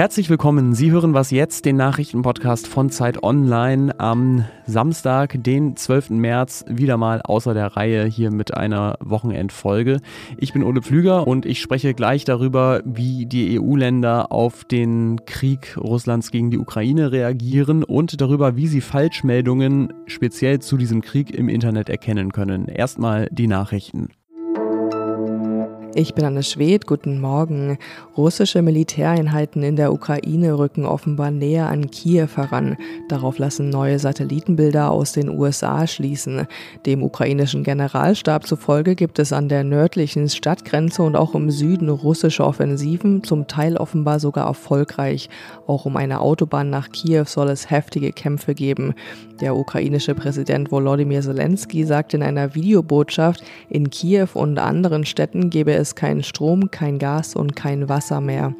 Herzlich willkommen. Sie hören was jetzt, den Nachrichtenpodcast von Zeit Online am Samstag, den 12. März, wieder mal außer der Reihe hier mit einer Wochenendfolge. Ich bin Ole Pflüger und ich spreche gleich darüber, wie die EU-Länder auf den Krieg Russlands gegen die Ukraine reagieren und darüber, wie sie Falschmeldungen speziell zu diesem Krieg im Internet erkennen können. Erstmal die Nachrichten. Ich bin Anne Schwed, guten Morgen. Russische Militäreinheiten in der Ukraine rücken offenbar näher an Kiew heran. Darauf lassen neue Satellitenbilder aus den USA schließen. Dem ukrainischen Generalstab zufolge gibt es an der nördlichen Stadtgrenze und auch im Süden russische Offensiven, zum Teil offenbar sogar erfolgreich. Auch um eine Autobahn nach Kiew soll es heftige Kämpfe geben. Der ukrainische Präsident Volodymyr Zelensky sagt in einer Videobotschaft, in Kiew und anderen Städten gebe es keinen Strom, kein Gas und kein Wasser mehr.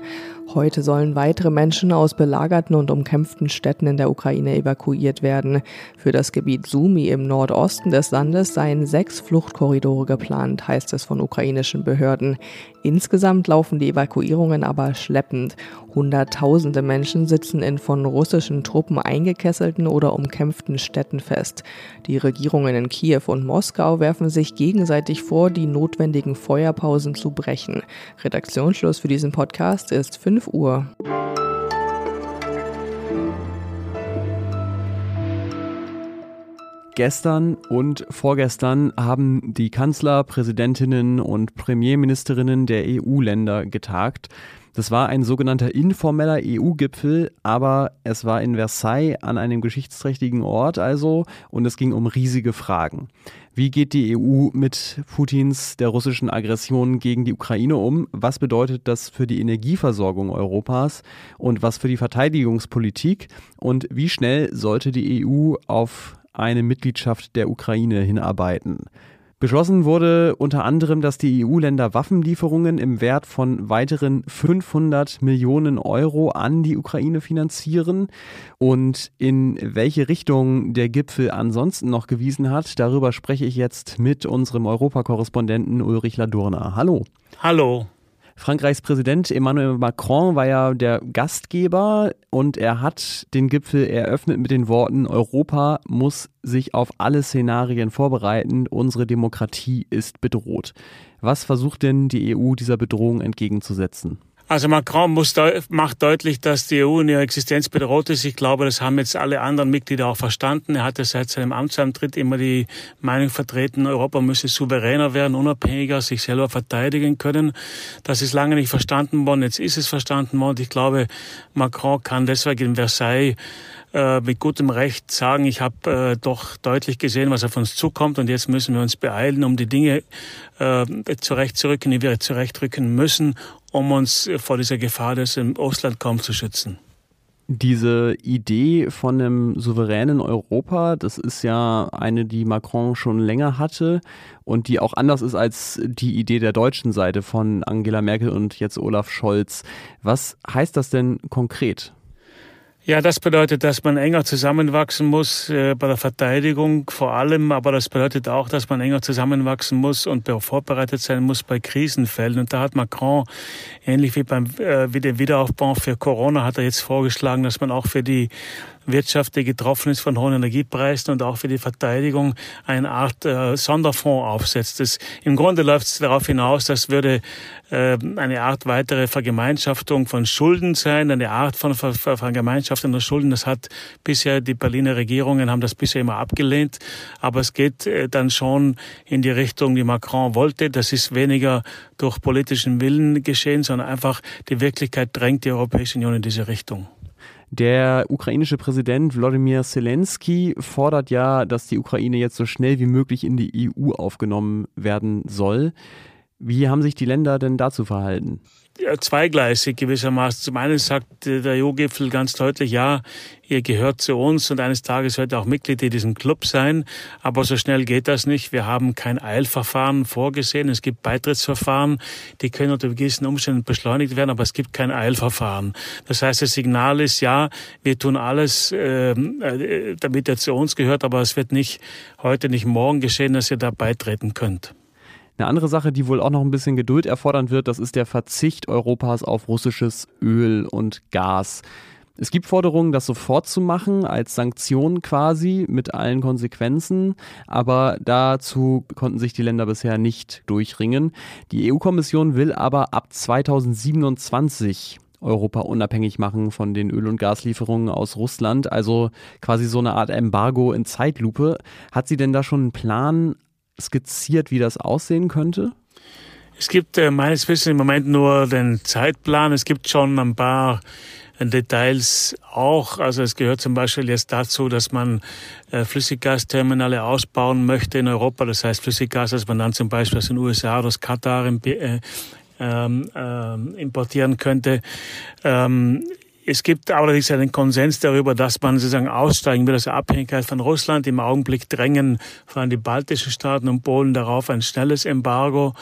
Heute sollen weitere Menschen aus belagerten und umkämpften Städten in der Ukraine evakuiert werden. Für das Gebiet Sumi im Nordosten des Landes seien sechs Fluchtkorridore geplant, heißt es von ukrainischen Behörden. Insgesamt laufen die Evakuierungen aber schleppend. Hunderttausende Menschen sitzen in von russischen Truppen eingekesselten oder umkämpften Städten fest. Die Regierungen in Kiew und Moskau werfen sich gegenseitig vor, die notwendigen Feuerpausen zu brechen. Redaktionsschluss für diesen Podcast ist 5 5 Uhr. Gestern und vorgestern haben die Kanzler, Präsidentinnen und Premierministerinnen der EU-Länder getagt. Das war ein sogenannter informeller EU-Gipfel, aber es war in Versailles an einem geschichtsträchtigen Ort also und es ging um riesige Fragen. Wie geht die EU mit Putins der russischen Aggression gegen die Ukraine um? Was bedeutet das für die Energieversorgung Europas und was für die Verteidigungspolitik? Und wie schnell sollte die EU auf eine Mitgliedschaft der Ukraine hinarbeiten? Beschlossen wurde unter anderem, dass die EU-Länder Waffenlieferungen im Wert von weiteren 500 Millionen Euro an die Ukraine finanzieren. Und in welche Richtung der Gipfel ansonsten noch gewiesen hat, darüber spreche ich jetzt mit unserem Europakorrespondenten Ulrich Ladurna. Hallo. Hallo. Frankreichs Präsident Emmanuel Macron war ja der Gastgeber und er hat den Gipfel eröffnet mit den Worten, Europa muss sich auf alle Szenarien vorbereiten, unsere Demokratie ist bedroht. Was versucht denn die EU dieser Bedrohung entgegenzusetzen? Also Macron muss macht deutlich, dass die EU in ihrer Existenz bedroht ist. Ich glaube, das haben jetzt alle anderen Mitglieder auch verstanden. Er hatte seit seinem Amtsantritt immer die Meinung vertreten, Europa müsse souveräner werden, unabhängiger, sich selber verteidigen können. Das ist lange nicht verstanden worden. Jetzt ist es verstanden worden. Ich glaube, Macron kann deswegen in Versailles äh, mit gutem Recht sagen, ich habe äh, doch deutlich gesehen, was auf uns zukommt und jetzt müssen wir uns beeilen, um die Dinge äh, zurechtzurücken, die wir zurechtrücken müssen, um uns vor dieser Gefahr des im Ostland kaum zu schützen. Diese Idee von einem souveränen Europa, das ist ja eine, die Macron schon länger hatte und die auch anders ist als die Idee der deutschen Seite von Angela Merkel und jetzt Olaf Scholz. Was heißt das denn konkret? Ja, das bedeutet, dass man enger zusammenwachsen muss äh, bei der Verteidigung vor allem, aber das bedeutet auch, dass man enger zusammenwachsen muss und vorbereitet sein muss bei Krisenfällen. Und da hat Macron, ähnlich wie beim äh, wie der Wiederaufbau für Corona, hat er jetzt vorgeschlagen, dass man auch für die Wirtschaft, die getroffen ist von hohen Energiepreisen und auch für die Verteidigung eine Art äh, Sonderfonds aufsetzt. Das, Im Grunde läuft es darauf hinaus, das würde äh, eine Art weitere Vergemeinschaftung von Schulden sein, eine Art von Ver Ver Vergemeinschaftung der Schulden. Das hat bisher die Berliner Regierungen haben das bisher immer abgelehnt, aber es geht äh, dann schon in die Richtung, die Macron wollte. Das ist weniger durch politischen Willen geschehen, sondern einfach die Wirklichkeit drängt die Europäische Union in diese Richtung. Der ukrainische Präsident Wladimir Zelensky fordert ja, dass die Ukraine jetzt so schnell wie möglich in die EU aufgenommen werden soll. Wie haben sich die Länder denn dazu verhalten? Zweigleisig gewissermaßen. Zum einen sagt der EU-Gipfel ganz deutlich, ja, ihr gehört zu uns und eines Tages ihr auch Mitglied in diesem Club sein. Aber so schnell geht das nicht. Wir haben kein Eilverfahren vorgesehen. Es gibt Beitrittsverfahren, die können unter gewissen Umständen beschleunigt werden, aber es gibt kein Eilverfahren. Das heißt, das Signal ist, ja, wir tun alles, ähm, äh, damit er zu uns gehört, aber es wird nicht heute, nicht morgen geschehen, dass ihr da beitreten könnt. Eine andere Sache, die wohl auch noch ein bisschen Geduld erfordern wird, das ist der Verzicht Europas auf russisches Öl und Gas. Es gibt Forderungen, das sofort zu machen, als Sanktion quasi mit allen Konsequenzen, aber dazu konnten sich die Länder bisher nicht durchringen. Die EU-Kommission will aber ab 2027 Europa unabhängig machen von den Öl- und Gaslieferungen aus Russland, also quasi so eine Art Embargo in Zeitlupe. Hat sie denn da schon einen Plan skizziert, wie das aussehen könnte? Es gibt äh, meines Wissens im Moment nur den Zeitplan. Es gibt schon ein paar Details auch. Also es gehört zum Beispiel jetzt dazu, dass man äh, Flüssiggasterminale ausbauen möchte in Europa. Das heißt Flüssiggas, das man dann zum Beispiel aus den USA oder aus Katar äh, ähm, ähm, importieren könnte. Ähm, es gibt allerdings einen Konsens darüber, dass man sozusagen aussteigen will aus der Abhängigkeit von Russland. Im Augenblick drängen vor allem die baltischen Staaten und Polen darauf, ein schnelles Embargo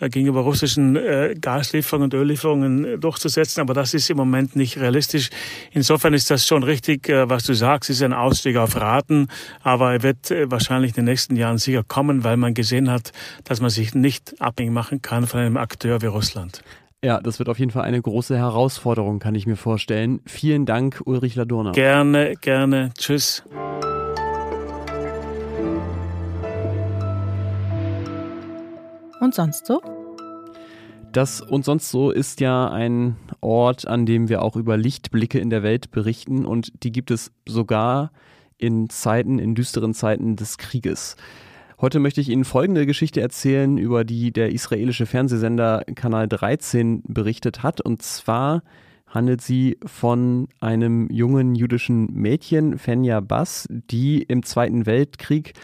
äh, gegenüber russischen äh, Gaslieferungen und Öllieferungen äh, durchzusetzen. Aber das ist im Moment nicht realistisch. Insofern ist das schon richtig, was du sagst, ist ein Ausstieg auf Raten. Aber er wird wahrscheinlich in den nächsten Jahren sicher kommen, weil man gesehen hat, dass man sich nicht abhängig machen kann von einem Akteur wie Russland. Ja, das wird auf jeden Fall eine große Herausforderung, kann ich mir vorstellen. Vielen Dank, Ulrich Ladurner. Gerne, gerne. Tschüss. Und sonst so? Das und sonst so ist ja ein Ort, an dem wir auch über Lichtblicke in der Welt berichten und die gibt es sogar in Zeiten, in düsteren Zeiten des Krieges. Heute möchte ich Ihnen folgende Geschichte erzählen, über die der israelische Fernsehsender Kanal 13 berichtet hat. Und zwar handelt sie von einem jungen jüdischen Mädchen, Fenja Bass, die im Zweiten Weltkrieg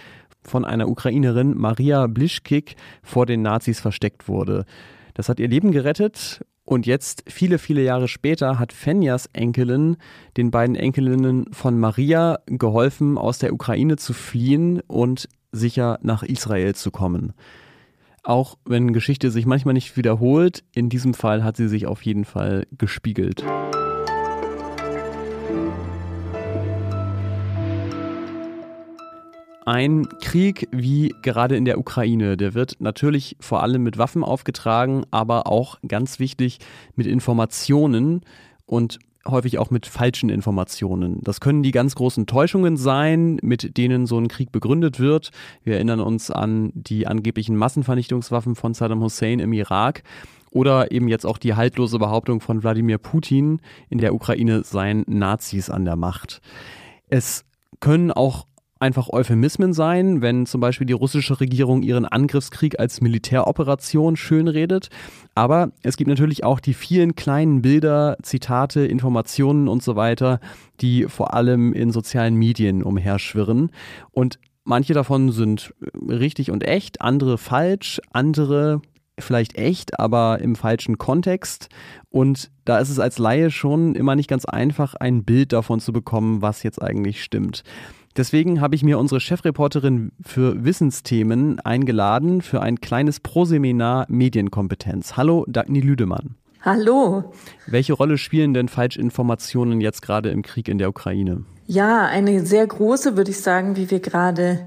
von einer Ukrainerin, Maria Blischkik, vor den Nazis versteckt wurde. Das hat ihr Leben gerettet und jetzt, viele, viele Jahre später, hat Fenjas Enkelin den beiden Enkelinnen von Maria geholfen, aus der Ukraine zu fliehen und sicher nach Israel zu kommen. Auch wenn Geschichte sich manchmal nicht wiederholt, in diesem Fall hat sie sich auf jeden Fall gespiegelt. Ein Krieg wie gerade in der Ukraine, der wird natürlich vor allem mit Waffen aufgetragen, aber auch ganz wichtig mit Informationen. Und häufig auch mit falschen Informationen. Das können die ganz großen Täuschungen sein, mit denen so ein Krieg begründet wird. Wir erinnern uns an die angeblichen Massenvernichtungswaffen von Saddam Hussein im Irak oder eben jetzt auch die haltlose Behauptung von Wladimir Putin, in der Ukraine seien Nazis an der Macht. Es können auch einfach Euphemismen sein, wenn zum Beispiel die russische Regierung ihren Angriffskrieg als Militäroperation schönredet. Aber es gibt natürlich auch die vielen kleinen Bilder, Zitate, Informationen und so weiter, die vor allem in sozialen Medien umherschwirren. Und manche davon sind richtig und echt, andere falsch, andere vielleicht echt, aber im falschen Kontext. Und da ist es als Laie schon immer nicht ganz einfach, ein Bild davon zu bekommen, was jetzt eigentlich stimmt. Deswegen habe ich mir unsere Chefreporterin für Wissensthemen eingeladen für ein kleines Proseminar Medienkompetenz. Hallo, Dagny Lüdemann. Hallo. Welche Rolle spielen denn Falschinformationen jetzt gerade im Krieg in der Ukraine? Ja, eine sehr große, würde ich sagen, wie wir gerade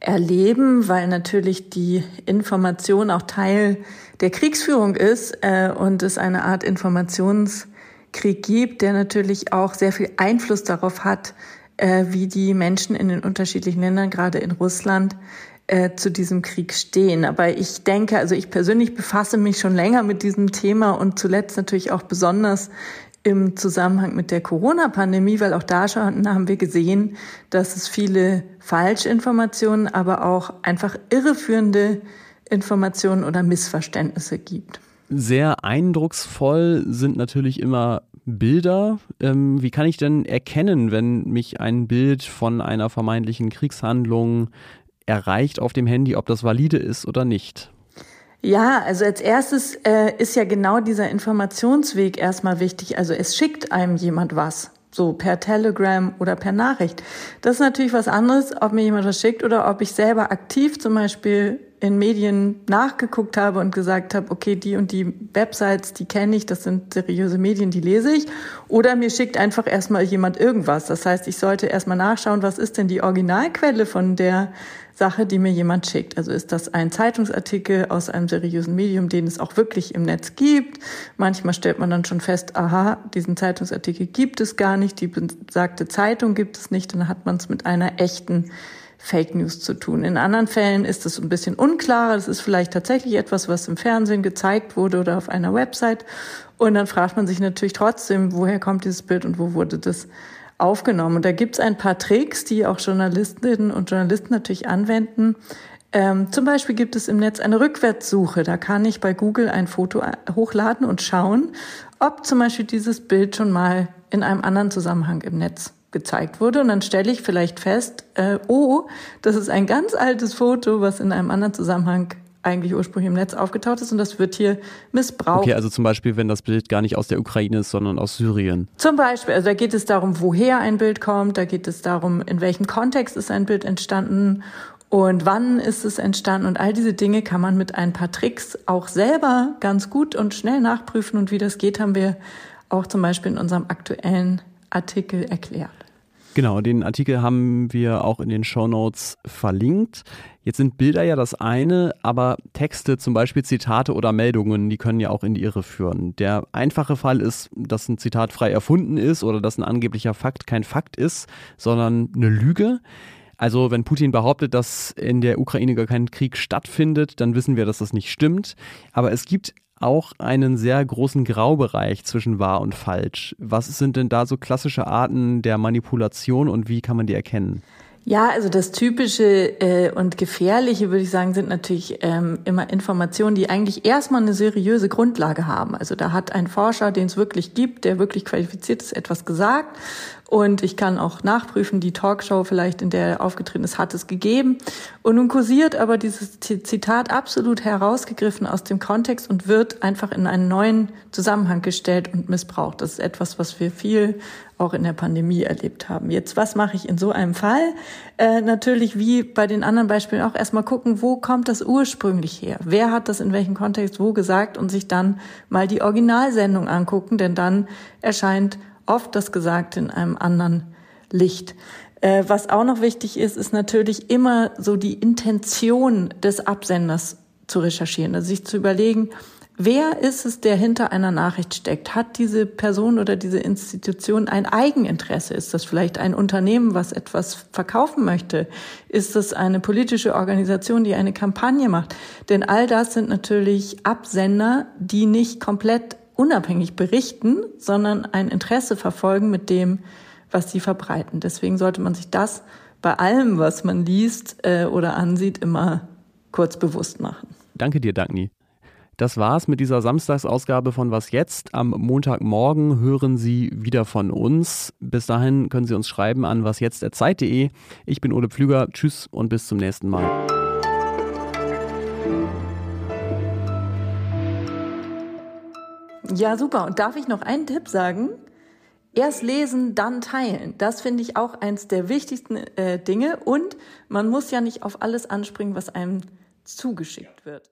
erleben, weil natürlich die Information auch Teil der Kriegsführung ist äh, und es eine Art Informationskrieg gibt, der natürlich auch sehr viel Einfluss darauf hat, äh, wie die Menschen in den unterschiedlichen Ländern, gerade in Russland, äh, zu diesem Krieg stehen. Aber ich denke, also ich persönlich befasse mich schon länger mit diesem Thema und zuletzt natürlich auch besonders im Zusammenhang mit der Corona-Pandemie, weil auch da schon haben wir gesehen, dass es viele Falschinformationen, aber auch einfach irreführende Informationen oder Missverständnisse gibt. Sehr eindrucksvoll sind natürlich immer Bilder. Ähm, wie kann ich denn erkennen, wenn mich ein Bild von einer vermeintlichen Kriegshandlung erreicht auf dem Handy, ob das valide ist oder nicht? Ja, also als erstes äh, ist ja genau dieser Informationsweg erstmal wichtig. Also es schickt einem jemand was so per Telegram oder per Nachricht. Das ist natürlich was anderes, ob mir jemand was schickt oder ob ich selber aktiv zum Beispiel in Medien nachgeguckt habe und gesagt habe, okay, die und die Websites, die kenne ich, das sind seriöse Medien, die lese ich. Oder mir schickt einfach erstmal jemand irgendwas. Das heißt, ich sollte erstmal nachschauen, was ist denn die Originalquelle von der Sache, die mir jemand schickt. Also ist das ein Zeitungsartikel aus einem seriösen Medium, den es auch wirklich im Netz gibt. Manchmal stellt man dann schon fest, aha, diesen Zeitungsartikel gibt es gar nicht, die besagte Zeitung gibt es nicht, dann hat man es mit einer echten Fake News zu tun. In anderen Fällen ist es ein bisschen unklarer. Das ist vielleicht tatsächlich etwas, was im Fernsehen gezeigt wurde oder auf einer Website. Und dann fragt man sich natürlich trotzdem, woher kommt dieses Bild und wo wurde das aufgenommen. Und da gibt es ein paar Tricks, die auch Journalistinnen und Journalisten natürlich anwenden. Ähm, zum Beispiel gibt es im Netz eine Rückwärtssuche. Da kann ich bei Google ein Foto hochladen und schauen, ob zum Beispiel dieses Bild schon mal in einem anderen Zusammenhang im Netz gezeigt wurde. Und dann stelle ich vielleicht fest, äh, oh, das ist ein ganz altes Foto, was in einem anderen Zusammenhang eigentlich ursprünglich im Netz aufgetaucht ist und das wird hier missbraucht. Okay, also zum Beispiel, wenn das Bild gar nicht aus der Ukraine ist, sondern aus Syrien. Zum Beispiel, also da geht es darum, woher ein Bild kommt, da geht es darum, in welchem Kontext ist ein Bild entstanden und wann ist es entstanden und all diese Dinge kann man mit ein paar Tricks auch selber ganz gut und schnell nachprüfen und wie das geht, haben wir auch zum Beispiel in unserem aktuellen Artikel erklärt. Genau, den Artikel haben wir auch in den Show Notes verlinkt. Jetzt sind Bilder ja das eine, aber Texte, zum Beispiel Zitate oder Meldungen, die können ja auch in die Irre führen. Der einfache Fall ist, dass ein Zitat frei erfunden ist oder dass ein angeblicher Fakt kein Fakt ist, sondern eine Lüge. Also wenn Putin behauptet, dass in der Ukraine gar kein Krieg stattfindet, dann wissen wir, dass das nicht stimmt. Aber es gibt auch einen sehr großen Graubereich zwischen wahr und falsch. Was sind denn da so klassische Arten der Manipulation und wie kann man die erkennen? Ja, also das Typische äh, und Gefährliche, würde ich sagen, sind natürlich ähm, immer Informationen, die eigentlich erstmal eine seriöse Grundlage haben. Also da hat ein Forscher, den es wirklich gibt, der wirklich qualifiziert ist, etwas gesagt. Und ich kann auch nachprüfen, die Talkshow vielleicht, in der er aufgetreten ist, hat es gegeben. Und nun kursiert aber dieses Zitat absolut herausgegriffen aus dem Kontext und wird einfach in einen neuen Zusammenhang gestellt und missbraucht. Das ist etwas, was wir viel auch in der Pandemie erlebt haben. Jetzt, was mache ich in so einem Fall? Äh, natürlich, wie bei den anderen Beispielen auch erstmal gucken, wo kommt das ursprünglich her? Wer hat das in welchem Kontext wo gesagt und sich dann mal die Originalsendung angucken, denn dann erscheint oft das Gesagte in einem anderen Licht. Äh, was auch noch wichtig ist, ist natürlich immer so die Intention des Absenders zu recherchieren, also sich zu überlegen, Wer ist es, der hinter einer Nachricht steckt? Hat diese Person oder diese Institution ein Eigeninteresse? Ist das vielleicht ein Unternehmen, was etwas verkaufen möchte? Ist das eine politische Organisation, die eine Kampagne macht? Denn all das sind natürlich Absender, die nicht komplett unabhängig berichten, sondern ein Interesse verfolgen mit dem, was sie verbreiten. Deswegen sollte man sich das bei allem, was man liest äh, oder ansieht, immer kurz bewusst machen. Danke dir, Dagny. Das war's mit dieser Samstagsausgabe von Was jetzt? Am Montagmorgen hören Sie wieder von uns. Bis dahin können Sie uns schreiben an wasjetzt.zeit.de. Ich bin Ole Pflüger. Tschüss und bis zum nächsten Mal. Ja, super. Und darf ich noch einen Tipp sagen? Erst lesen, dann teilen. Das finde ich auch eins der wichtigsten äh, Dinge. Und man muss ja nicht auf alles anspringen, was einem zugeschickt wird.